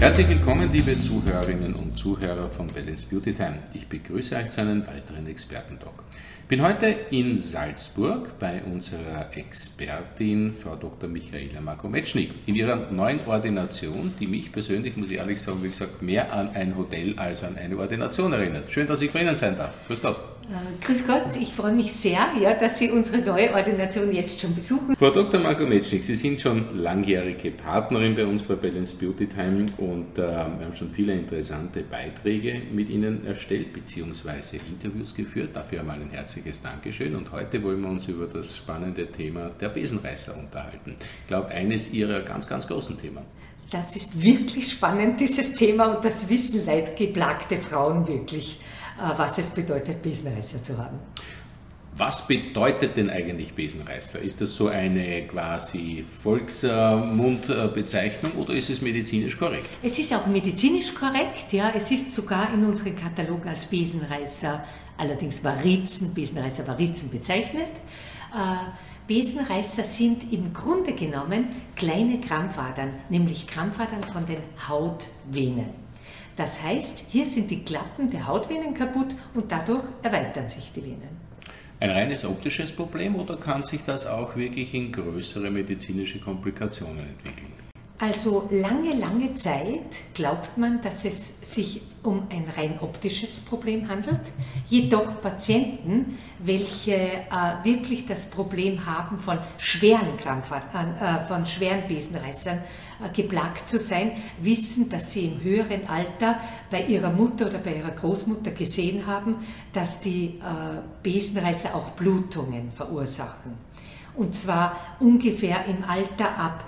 Herzlich willkommen, liebe Zuhörerinnen und Zuhörer von Balance Beauty Time. Ich begrüße euch zu einem weiteren Expertentalk. Ich bin heute in Salzburg bei unserer Expertin, Frau Dr. Michaela Markometschnik, in ihrer neuen Ordination, die mich persönlich, muss ich ehrlich sagen, wie gesagt, mehr an ein Hotel als an eine Ordination erinnert. Schön, dass ich bei Ihnen sein darf. Grüß Gott. Äh, grüß Gott, ich freue mich sehr, ja, dass Sie unsere neue Ordination jetzt schon besuchen. Frau Dr. Marco Metschnik, Sie sind schon langjährige Partnerin bei uns bei Balance Beauty Time und äh, wir haben schon viele interessante Beiträge mit Ihnen erstellt bzw. Interviews geführt. Dafür einmal ein herzliches Dankeschön und heute wollen wir uns über das spannende Thema der Besenreißer unterhalten. Ich glaube, eines Ihrer ganz, ganz großen Themen. Das ist wirklich spannend, dieses Thema, und das wissen leidgeplagte Frauen wirklich. Äh, was es bedeutet, Besenreißer zu haben. Was bedeutet denn eigentlich Besenreißer? Ist das so eine quasi Volksmundbezeichnung oder ist es medizinisch korrekt? Es ist auch medizinisch korrekt, ja. Es ist sogar in unserem Katalog als Besenreißer, allerdings Varizen, Besenreißer Varizen bezeichnet. Äh, Besenreißer sind im Grunde genommen kleine Krampfadern, nämlich Krampfadern von den Hautvenen. Das heißt, hier sind die Klappen der Hautvenen kaputt und dadurch erweitern sich die Venen. Ein reines optisches Problem oder kann sich das auch wirklich in größere medizinische Komplikationen entwickeln? Also lange, lange Zeit glaubt man, dass es sich um ein rein optisches Problem handelt. Jedoch Patienten, welche äh, wirklich das Problem haben, von schweren, Krampfadern, äh, von schweren Besenreißern äh, geplagt zu sein, wissen, dass sie im höheren Alter bei ihrer Mutter oder bei ihrer Großmutter gesehen haben, dass die äh, Besenreißer auch Blutungen verursachen. Und zwar ungefähr im Alter ab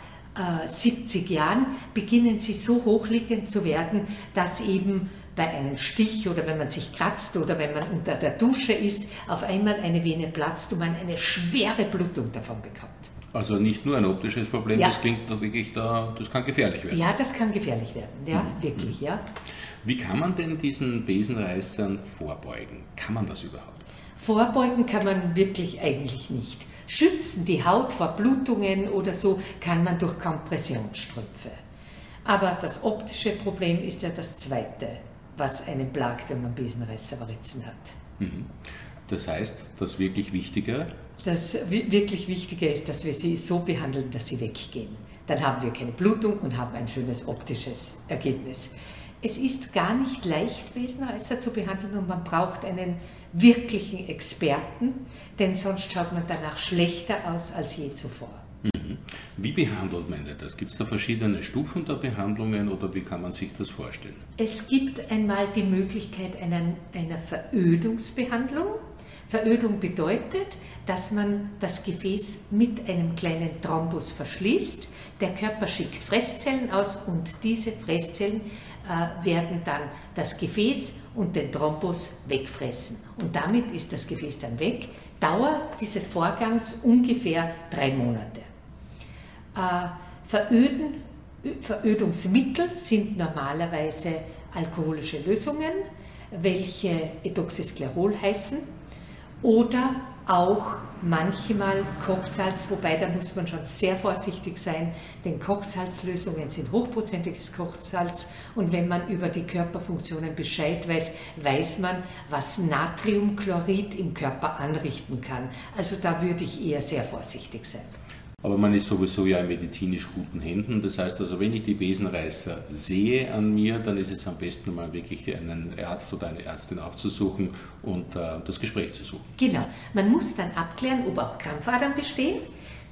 70 äh, Jahren beginnen sie so hochliegend zu werden, dass eben bei einem Stich oder wenn man sich kratzt oder wenn man unter der Dusche ist, auf einmal eine Vene platzt und man eine schwere Blutung davon bekommt. Also nicht nur ein optisches Problem, ja. das klingt doch wirklich da, das kann gefährlich werden. Ja, das kann gefährlich werden, ja, mhm. wirklich, ja. Wie kann man denn diesen Besenreißern vorbeugen? Kann man das überhaupt? Vorbeugen kann man wirklich eigentlich nicht. Schützen die Haut vor Blutungen oder so kann man durch Kompressionsstrümpfe. Aber das optische Problem ist ja das zweite, was einen plagt, wenn man Besenreißervarizen hat. Mhm. Das heißt, das wirklich Wichtige? Das wirklich Wichtige ist, dass wir sie so behandeln, dass sie weggehen. Dann haben wir keine Blutung und haben ein schönes optisches Ergebnis. Es ist gar nicht leicht, Besenreißer zu behandeln und man braucht einen wirklichen Experten, denn sonst schaut man danach schlechter aus als je zuvor. Mhm. Wie behandelt man das? Gibt es da verschiedene Stufen der Behandlungen oder wie kann man sich das vorstellen? Es gibt einmal die Möglichkeit einer, einer Verödungsbehandlung. Verödung bedeutet, dass man das Gefäß mit einem kleinen Thrombus verschließt. Der Körper schickt Fresszellen aus und diese Fresszellen äh, werden dann das Gefäß und den Thrombus wegfressen. Und damit ist das Gefäß dann weg. Dauer dieses Vorgangs ungefähr drei Monate. Äh, Veröden, Verödungsmittel sind normalerweise alkoholische Lösungen, welche Edoxysklerol heißen, oder auch manchmal Kochsalz, wobei da muss man schon sehr vorsichtig sein, denn Kochsalzlösungen sind hochprozentiges Kochsalz und wenn man über die Körperfunktionen Bescheid weiß, weiß man, was Natriumchlorid im Körper anrichten kann. Also da würde ich eher sehr vorsichtig sein. Aber man ist sowieso ja in medizinisch guten Händen. Das heißt also, wenn ich die Besenreißer sehe an mir, dann ist es am besten mal wirklich einen Arzt oder eine Ärztin aufzusuchen und äh, das Gespräch zu suchen. Genau. Man muss dann abklären, ob auch Krampfadern bestehen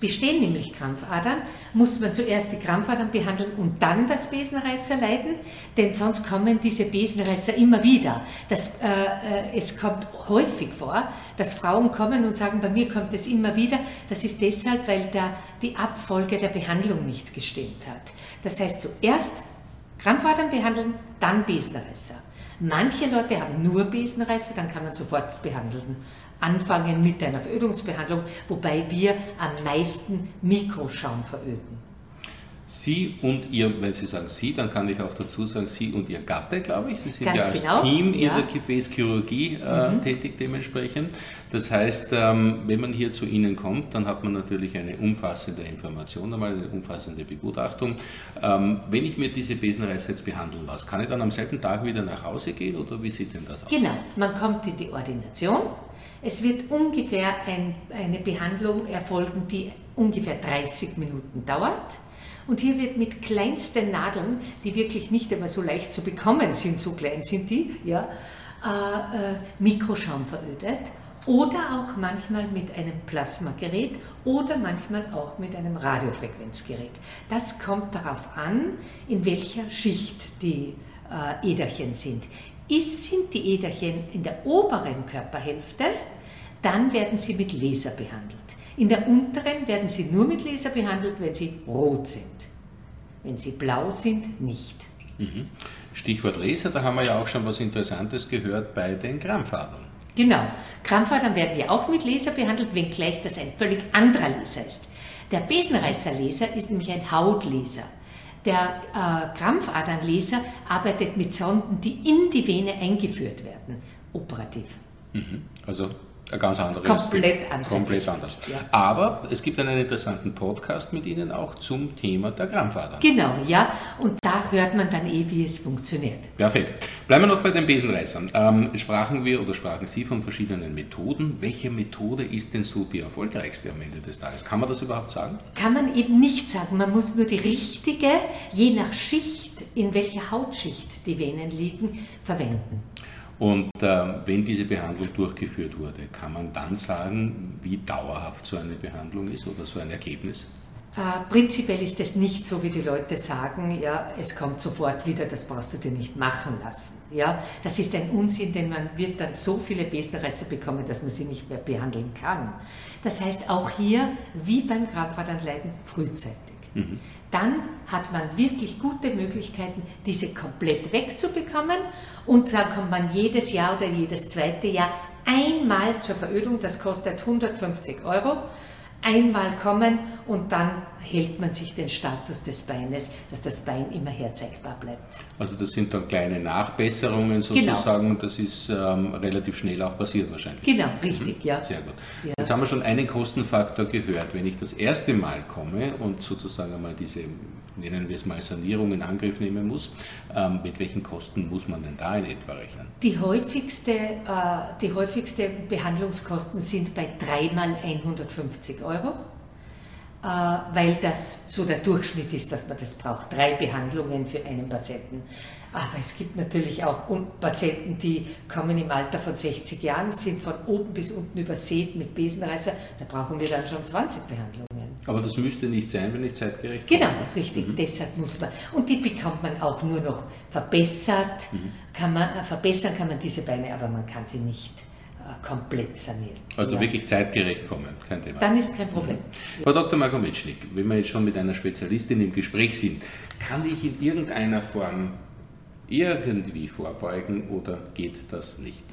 bestehen nämlich Krampfadern, muss man zuerst die Krampfadern behandeln und dann das Besenreißer leiden, denn sonst kommen diese Besenreißer immer wieder. Das, äh, äh, es kommt häufig vor, dass Frauen kommen und sagen, bei mir kommt es immer wieder. Das ist deshalb, weil da die Abfolge der Behandlung nicht gestimmt hat. Das heißt, zuerst Krampfadern behandeln, dann Besenreißer. Manche Leute haben nur Besenreißer, dann kann man sofort behandeln anfangen mit einer Verödungsbehandlung, wobei wir am meisten Mikroschaum veröden. Sie und Ihr, wenn Sie sagen Sie, dann kann ich auch dazu sagen, Sie und Ihr Gatte, glaube ich. Sie sind Ganz ja als genau, Team in ja. der Gefäßchirurgie äh, Mhm. tätig dementsprechend. Das heißt, ähm, wenn man hier zu Ihnen kommt, dann hat man natürlich eine umfassende Information, einmal eine umfassende Begutachtung. Ähm, wenn ich mir diese Besenreißer jetzt behandeln lasse, kann ich dann am selben Tag wieder nach Hause gehen oder wie sieht denn das aus? Genau, man kommt in die Ordination. Es wird ungefähr ein, eine Behandlung erfolgen, die ungefähr 30 Minuten dauert. Und hier wird mit kleinsten Nadeln, die wirklich nicht immer so leicht zu bekommen sind, so klein sind die, ja, äh, äh, Mikroschaum verödet. Oder auch manchmal mit einem Plasmagerät oder manchmal auch mit einem Radiofrequenzgerät. Das kommt darauf an, in welcher Schicht die äh, Äderchen sind. Ist, sind die Äderchen in der oberen Körperhälfte, dann werden sie mit Laser behandelt. In der unteren werden sie nur mit Laser behandelt, wenn sie rot sind. Wenn sie blau sind, nicht. Mhm. Stichwort Laser, da haben wir ja auch schon was Interessantes gehört bei den Krampfadern. Genau. Krampfadern werden ja auch mit Laser behandelt, wenngleich das ein völlig anderer Laser ist. Der Besenreißerlaser ist nämlich ein Hautlaser. Der äh, Krampfadernlaser arbeitet mit Sonden, die in die Vene eingeführt werden, operativ. Mhm. Also ein ganz anderes. Komplett anders. Komplett anders. Ja. Aber es gibt einen interessanten Podcast mit Ihnen auch zum Thema der Krampfadern. Genau, ja. Und da hört man dann eh, wie es funktioniert. Perfekt. Bleiben wir noch bei den Besenreißern. Ähm, sprachen wir oder sprachen Sie von verschiedenen Methoden. Welche Methode ist denn so die erfolgreichste am Ende des Tages? Kann man das überhaupt sagen? Kann man eben nicht sagen. Man muss nur die richtige, je nach Schicht, in welcher Hautschicht die Venen liegen, verwenden. Und äh, wenn diese Behandlung durchgeführt wurde, kann man dann sagen, wie dauerhaft so eine Behandlung ist oder so ein Ergebnis? Äh, prinzipiell ist es nicht so, wie die Leute sagen, ja, es kommt sofort wieder, das brauchst du dir nicht machen lassen. Ja, das ist ein Unsinn, denn man wird dann so viele Besenreißer bekommen, dass man sie nicht mehr behandeln kann. Das heißt, auch hier, wie beim Krampfadernleiden, frühzeitig. Mhm. Dann hat man wirklich gute Möglichkeiten, diese komplett wegzubekommen und dann kommt man jedes Jahr oder jedes zweite Jahr einmal zur Verödung, das kostet 150 Euro, einmal kommen und dann hält man sich den Status des Beines, dass das Bein immer herzeigbar bleibt. Also das sind dann kleine Nachbesserungen Genau. sozusagen. Das ist ähm, relativ schnell auch passiert wahrscheinlich. Genau, richtig, ja. Sehr gut. Ja. Jetzt haben wir schon einen Kostenfaktor gehört. Wenn ich das erste Mal komme und sozusagen einmal diese, nennen wir es mal Sanierung in Angriff nehmen muss, ähm, mit welchen Kosten muss man denn da in etwa rechnen? Die häufigste, äh, die häufigste Behandlungskosten sind bei dreimal 150 Euro, weil das so der Durchschnitt ist, dass man das braucht. Drei Behandlungen für einen Patienten. Aber es gibt natürlich auch Patienten, die kommen im Alter von 60 Jahren, sind von oben bis unten übersät mit Besenreißer. Da brauchen wir dann schon 20 Behandlungen. Aber das müsste nicht sein, wenn ich zeitgerecht Genau, komme. richtig. Deshalb muss man. Und die bekommt man auch nur noch verbessert. Kann man, äh, verbessern kann man diese Beine, aber man kann sie nicht äh, komplett sanieren. Also Ja. wirklich zeitgerecht kommen, kein Thema. Dann ist kein Problem. Frau Dr. Markometschnik, wenn wir jetzt schon mit einer Spezialistin im Gespräch sind, kann ich in irgendeiner Form irgendwie vorbeugen oder geht das nicht?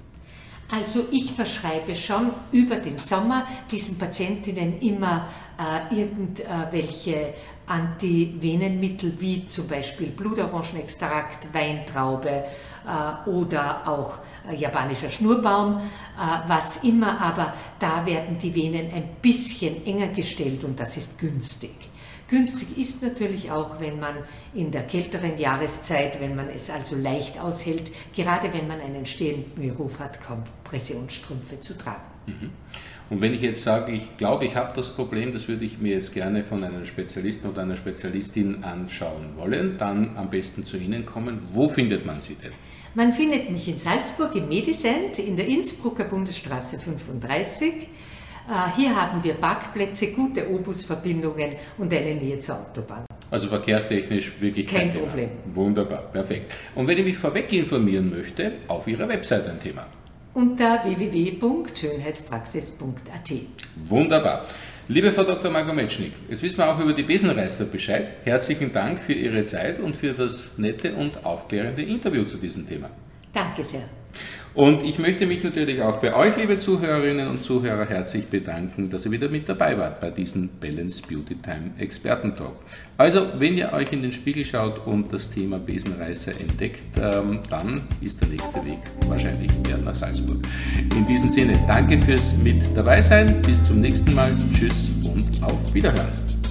Also ich verschreibe schon über den Sommer diesen Patientinnen immer äh, irgendwelche Antivenenmittel wie zum Beispiel Blutorangenextrakt, Weintraube äh, oder auch japanischer Schnurbaum, äh, was immer, aber da werden die Venen ein bisschen enger gestellt und das ist günstig. Günstig ist natürlich auch, wenn man in der kälteren Jahreszeit, wenn man es also leicht aushält, gerade wenn man einen stehenden Beruf hat, Kompressionsstrümpfe zu tragen. Und wenn ich jetzt sage, ich glaube, ich habe das Problem, das würde ich mir jetzt gerne von einem Spezialisten oder einer Spezialistin anschauen wollen, dann am besten zu Ihnen kommen. Wo findet man Sie denn? Man findet mich in Salzburg im Medicent in der Innsbrucker Bundesstraße 35. Äh, Hier haben wir Parkplätze, gute Obusverbindungen und eine Nähe zur Autobahn. Also verkehrstechnisch wirklich kein, Kein Thema. Problem. Wunderbar, perfekt. Und wenn ich mich vorweg informieren möchte, auf Ihrer Website ein Thema. Unter www.schönheitspraxis.at. Wunderbar. Liebe Frau Dr. Margometschnik, jetzt wissen wir auch über die Besenreißer Bescheid. Herzlichen Dank für Ihre Zeit und für das nette und aufklärende Interview zu diesem Thema. Danke sehr. Und ich möchte mich natürlich auch bei euch, liebe Zuhörerinnen und Zuhörer, herzlich bedanken, dass ihr wieder mit dabei wart bei diesem Balance Beauty Time Expertentalk. Also, wenn ihr euch in den Spiegel schaut und das Thema Besenreißer entdeckt, ähm, dann ist der nächste Weg wahrscheinlich eher nach Salzburg. In diesem Sinne, danke fürs mit dabei sein. Bis zum nächsten Mal. Tschüss und auf Wiederhören.